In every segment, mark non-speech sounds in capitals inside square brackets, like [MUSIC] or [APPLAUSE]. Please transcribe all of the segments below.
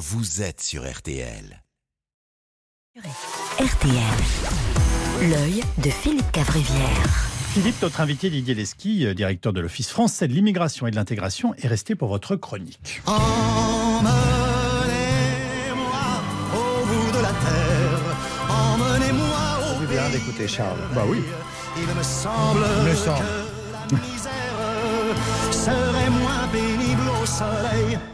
vous êtes sur RTL. RTL. L'œil de Philippe Cavrivière. Philippe, notre invité Didier Lesky, euh, directeur de l'Office français de l'immigration et de l'intégration, est resté pour votre chronique. Emmenez-moi au bout de la terre. Emmenez-moi au C'est bien d'écouter Charles. Bah oui. Il me semble Il me semble.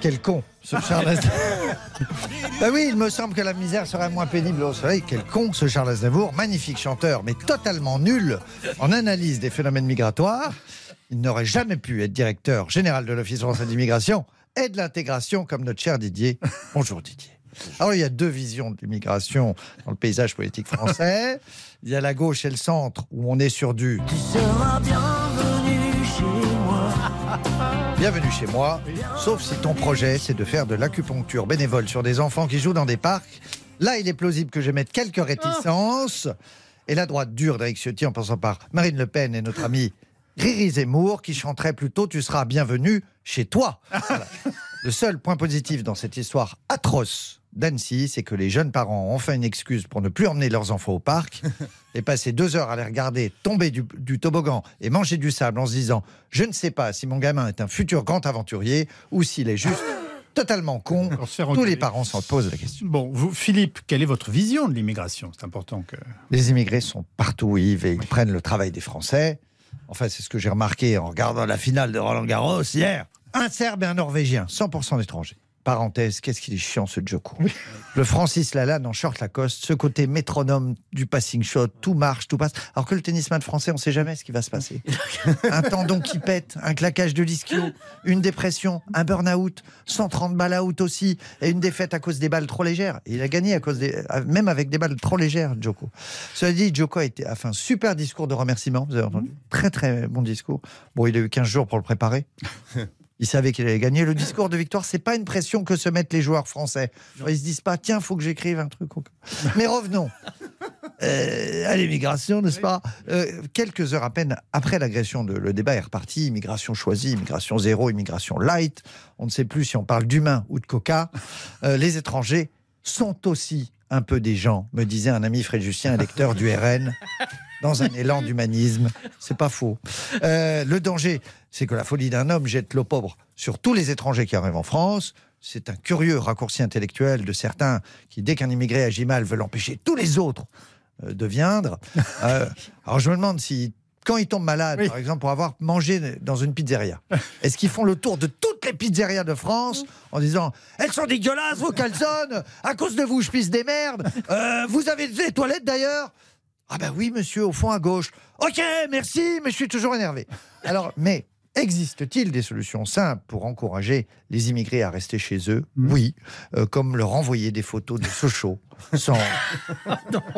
Quel con, ce [LAUGHS] Charles Aznavour. [LAUGHS] bah oui, il me semble que la misère serait moins pénible au soleil. Quel con, ce Charles Aznavour. Magnifique chanteur, mais totalement nul en analyse des phénomènes migratoires. Il n'aurait jamais pu être directeur général de l'Office français de l'immigration et de l'intégration comme notre cher Didier. Bonjour Didier. Alors, il y a deux visions de l'immigration dans le paysage politique français. Il y a la gauche et le centre, où on est sur du Tu seras moi. Bienvenue chez moi, sauf si ton projet c'est de faire de l'acupuncture bénévole sur des enfants qui jouent dans des parcs. Là, il est plausible que je mette quelques réticences. Et la droite dure d'Éric Ciotti en passant par Marine Le Pen et notre ami Riri Zemmour qui chanterait plutôt Tu seras bienvenu chez toi. Le seul point positif dans cette histoire atroce d'Annecy, c'est que les jeunes parents ont enfin une excuse pour ne plus emmener leurs enfants au parc [LAUGHS] et passer deux heures à les regarder tomber du, du toboggan et manger du sable en se disant Je ne sais pas si mon gamin est un futur grand aventurier ou s'il est juste [GASPS] totalement con. Tous les parents s'en posent la question. Bon, vous, Philippe, quelle est votre vision de l'immigration? C'est important que. Les immigrés sont partout, Yves, et ils prennent le travail des Français. Enfin, c'est ce que j'ai remarqué en regardant la finale de Roland Garros hier. Un Serbe et un Norvégien, 100% d'étrangers. Parenthèse, qu'est-ce qu'il est chiant ce Djoko. Le Francis Lalanne en short Lacoste, ce côté métronome du passing shot, tout marche, tout passe. Alors que le tennisman français, on ne sait jamais ce qui va se passer. un tendon qui pète, un claquage de l'ischio, une dépression, un burn-out, 130 balles out aussi, et une défaite à cause des balles trop légères. Et il a gagné à cause des, même avec des balles trop légères, Djoko. Cela dit, Djoko a, été, a fait un super discours de remerciement, vous avez entendu Très très bon discours. Bon, il a eu 15 jours pour le préparer. [LAUGHS] Il savait qu'il allait gagner. Le discours de victoire, c'est pas une pression que se mettent les joueurs français. Ils se disent pas, tiens, faut que j'écrive un truc. Mais revenons [LAUGHS] euh, à l'immigration, n'est-ce pas? Euh, Quelques heures à peine après l'agression, de, le débat est reparti. Immigration choisie, immigration zéro, immigration light. On ne sait plus si on parle d'humain ou de coca. Euh, les étrangers sont aussi un peu des gens, me disait un ami fréjusien, électeur du RN, [LAUGHS] dans un élan d'humanisme. C'est pas faux. Euh, le danger, c'est que la folie d'un homme jette l'opprobre sur tous les étrangers qui arrivent en France. C'est un curieux raccourci intellectuel de certains qui, dès qu'un immigré agit mal, veulent empêcher tous les autres euh, de viendre. [LAUGHS] Euh, alors je me demande si, quand ils tombent malades, Oui. par exemple, pour avoir mangé dans une pizzeria, est-ce qu'ils font le tour de toutes les pizzerias de France en disant Elles sont dégueulasses, vos calzones À cause de vous, je pisse des merdes Euh, Vous avez des toilettes d'ailleurs? Ah ben oui, monsieur, au fond à gauche. Ok, merci, mais je suis toujours énervé. [LAUGHS] Alors, mais existe-t-il des solutions simples pour encourager les immigrés à rester chez eux Oui, euh, comme leur envoyer des photos de Sochaux, [LAUGHS] sans-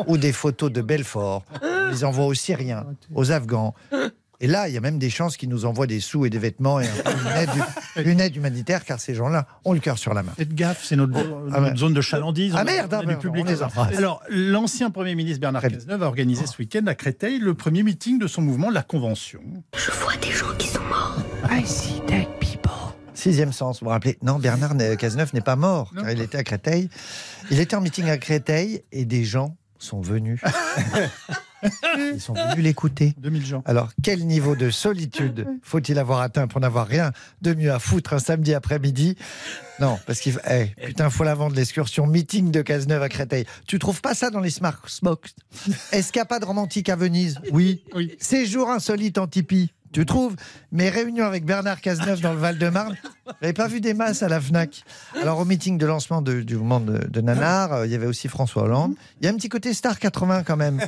ou des photos de Belfort. On les envoie aux Syriens, aux Afghans. Et là, il y a même des chances qu'ils nous envoient des sous et des vêtements et un une, aide, [LAUGHS] une aide humanitaire, car ces gens-là ont le cœur sur la main. Faites gaffe, c'est notre, Ah notre ouais. zone de chalandise. Ah On a- merde, on a ah du public. on les embrasse. Alors, l'ancien Premier ministre Bernard. Cazeneuve a organisé ce week-end à Créteil le premier meeting de son mouvement, la Convention. Je vois des gens qui sont morts. I see dead people. Sixième sens, vous vous rappelez? Non, Bernard Cazeneuve n'est pas mort, car il était à Créteil. Il était en meeting à Créteil et des gens sont venus. [LAUGHS] Ils sont venus l'écouter. 2000 gens. Alors, quel niveau de solitude [LAUGHS] faut-il avoir atteint pour n'avoir rien de mieux à foutre un samedi après-midi? Non, parce qu'il eh, putain, faut la vendre l'excursion meeting de Cazeneuve à Créteil. Tu trouves pas ça dans les Smart Smokes [LAUGHS] Escapade romantique à Venise? Oui. Oui. Séjour insolite en Tipeee? Tu trouves Mes réunions avec Bernard Cazeneuve dans le Val-de-Marne, j'avais pas vu des masses à la FNAC. Alors au meeting de lancement du mouvement de, de Nanar, euh, il y avait aussi François Hollande. Il y a un petit côté star 80 quand même.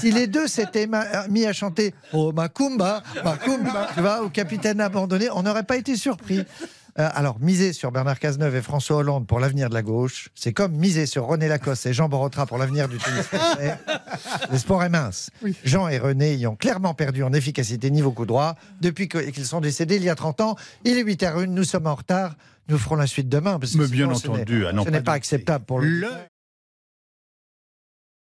si les deux s'étaient ma- mis à chanter Oh Macumba, Macumba, tu vois, au capitaine abandonné, on n'aurait pas été surpris. Euh, alors, miser sur Bernard Cazeneuve et François Hollande pour l'avenir de la gauche, c'est comme miser sur René Lacoste et Jean Borotra pour l'avenir du tennis français. [LAUGHS] Le sport est mince. Jean et René y ont clairement perdu en efficacité niveau coup droit depuis qu'ils sont décédés il y a 30 ans. Il est 8h01, nous sommes en retard. Nous ferons la suite demain. Parce que Mais bien sinon, ce n'est- entendu, ah ce n'est pas acceptable pour le. Le-